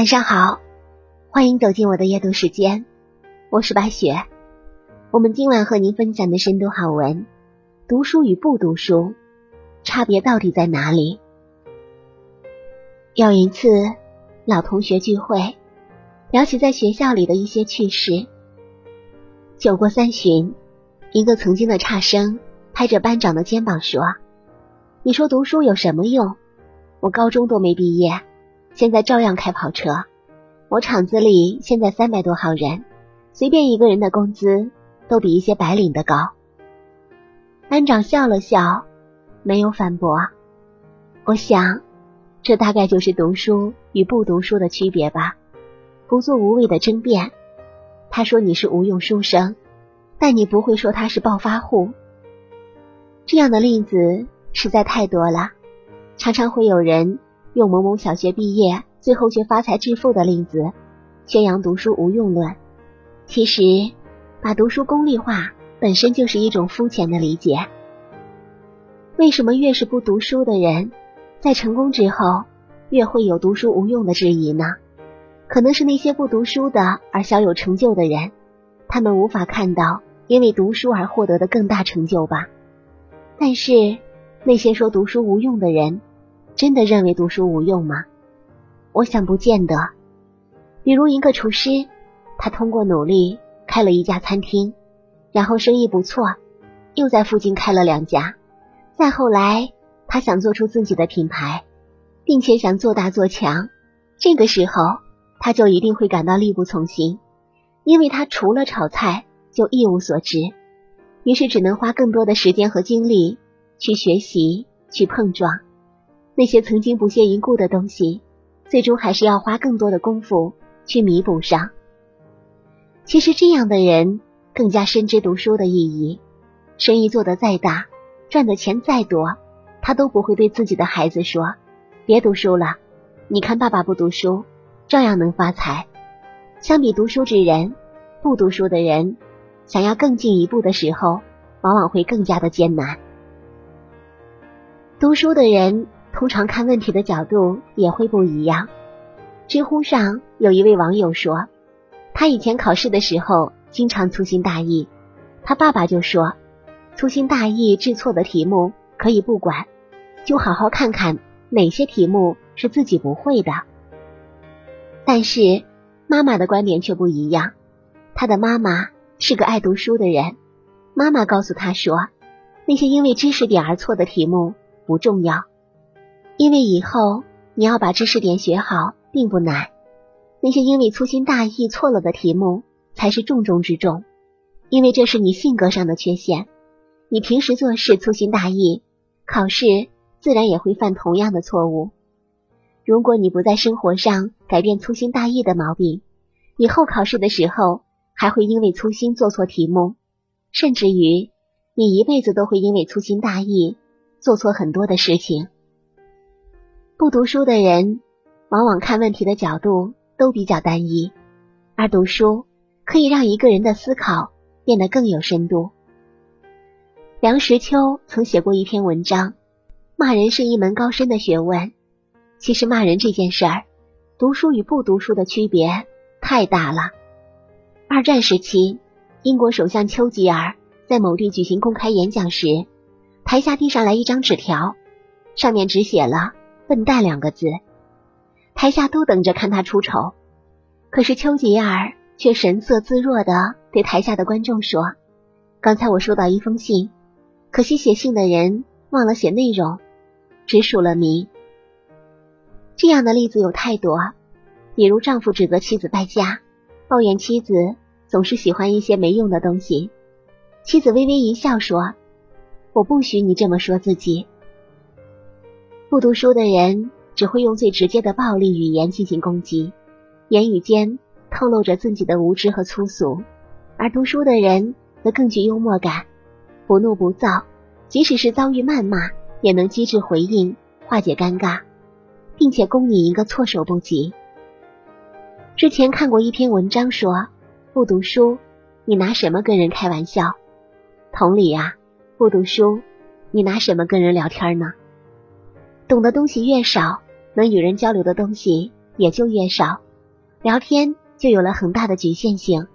晚上好，欢迎走进我的阅读时间，我是白雪。我们今晚和您分享的深度好文：读书与不读书差别到底在哪里？有一次，老同学聚会，聊起在学校里的一些趣事。酒过三巡，一个曾经的差生拍着班长的肩膀说：“你说读书有什么用？我高中都没毕业。”现在照样开跑车，我厂子里现在三百多号人，随便一个人的工资都比一些白领的高。班长笑了笑，没有反驳。我想，这大概就是读书与不读书的区别吧。不做无谓的争辩。他说你是无用书生，但你不会说他是暴发户。这样的例子实在太多了，常常会有人。用某某小学毕业，最后却发财致富的例子，宣扬读书无用论。其实，把读书功利化本身就是一种肤浅的理解。为什么越是不读书的人，在成功之后，越会有读书无用的质疑呢？可能是那些不读书的而小有成就的人，他们无法看到因为读书而获得的更大成就吧。但是，那些说读书无用的人。真的认为读书无用吗？我想不见得。比如一个厨师，他通过努力开了一家餐厅，然后生意不错，又在附近开了两家。再后来，他想做出自己的品牌，并且想做大做强。这个时候，他就一定会感到力不从心，因为他除了炒菜就一无所知，于是只能花更多的时间和精力去学习、去碰撞。那些曾经不屑一顾的东西，最终还是要花更多的功夫去弥补上。其实这样的人更加深知读书的意义。生意做得再大，赚的钱再多，他都不会对自己的孩子说：“别读书了，你看爸爸不读书，照样能发财。”相比读书之人，不读书的人想要更进一步的时候，往往会更加的艰难。读书的人。通常看问题的角度也会不一样。知乎上有一位网友说，他以前考试的时候经常粗心大意，他爸爸就说，粗心大意治错的题目可以不管，就好好看看哪些题目是自己不会的。但是妈妈的观点却不一样，他的妈妈是个爱读书的人，妈妈告诉他说，那些因为知识点而错的题目不重要。因为以后你要把知识点学好，并不难。那些因为粗心大意错了的题目，才是重中之重。因为这是你性格上的缺陷。你平时做事粗心大意，考试自然也会犯同样的错误。如果你不在生活上改变粗心大意的毛病，以后考试的时候还会因为粗心做错题目，甚至于你一辈子都会因为粗心大意做错很多的事情。不读书的人，往往看问题的角度都比较单一，而读书可以让一个人的思考变得更有深度。梁实秋曾写过一篇文章，骂人是一门高深的学问。其实骂人这件事儿，读书与不读书的区别太大了。二战时期，英国首相丘吉尔在某地举行公开演讲时，台下递上来一张纸条，上面只写了。笨蛋两个字，台下都等着看他出丑。可是丘吉尔却神色自若的对台下的观众说：“刚才我收到一封信，可惜写信的人忘了写内容，只署了名。”这样的例子有太多，比如丈夫指责妻子败家，抱怨妻子总是喜欢一些没用的东西，妻子微微一笑说：“我不许你这么说自己。”不读书的人只会用最直接的暴力语言进行攻击，言语间透露着自己的无知和粗俗；而读书的人则更具幽默感，不怒不躁，即使是遭遇谩骂，也能机智回应，化解尴尬，并且攻你一个措手不及。之前看过一篇文章说，不读书，你拿什么跟人开玩笑？同理啊，不读书，你拿什么跟人聊天呢？懂的东西越少，能与人交流的东西也就越少。聊天就有了很大的局限性。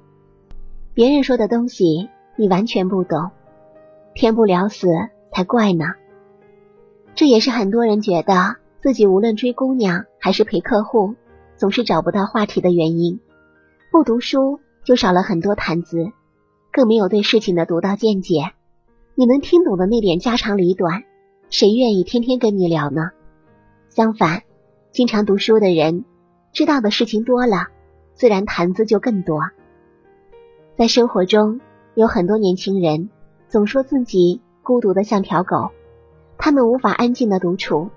别人说的东西你完全不懂，天不聊死才怪呢。这也是很多人觉得自己无论追姑娘还是陪客户，总是找不到话题的原因。不读书就少了很多谈资，更没有对事情的独到见解。你能听懂的那点家长里短，谁愿意天天跟你聊呢？相反，经常读书的人，知道的事情多了，自然谈资就更多。在生活中，有很多年轻人总说自己孤独的像条狗，他们无法安静的独处，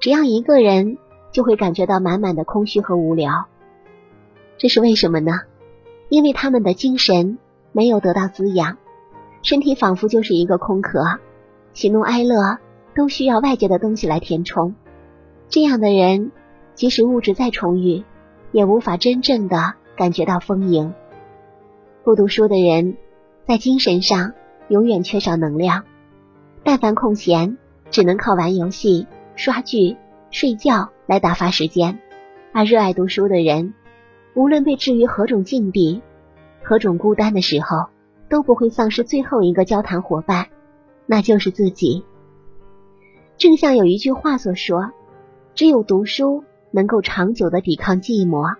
只要一个人就会感觉到满满的空虚和无聊。这是为什么呢？因为他们的精神没有得到滋养，身体仿佛就是一个空壳，喜怒哀乐都需要外界的东西来填充。这样的人，即使物质再充裕，也无法真正的感觉到丰盈。不读书的人，在精神上永远缺少能量，但凡空闲，只能靠玩游戏、刷剧、睡觉来打发时间。而热爱读书的人，无论被置于何种境地、何种孤单的时候，都不会丧失最后一个交谈伙伴，那就是自己。正像有一句话所说。只有读书能够长久的抵抗寂寞。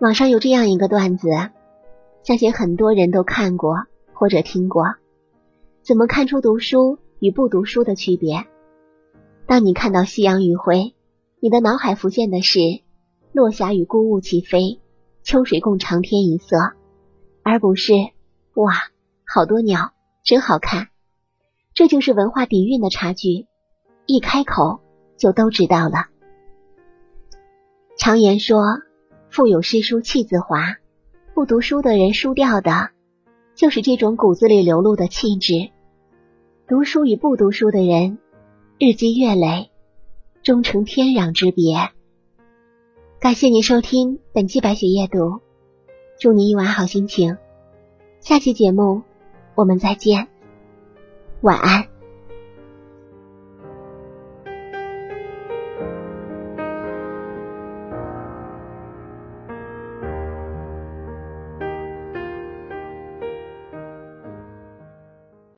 网上有这样一个段子，相信很多人都看过或者听过。怎么看出读书与不读书的区别？当你看到夕阳余晖，你的脑海浮现的是落霞与孤鹜齐飞，秋水共长天一色，而不是哇，好多鸟，真好看。这就是文化底蕴的差距。一开口。就都知道了。常言说，腹有诗书气自华，不读书的人输掉的，就是这种骨子里流露的气质。读书与不读书的人，日积月累，终成天壤之别。感谢您收听本期白雪夜读，祝你一晚好心情。下期节目我们再见，晚安。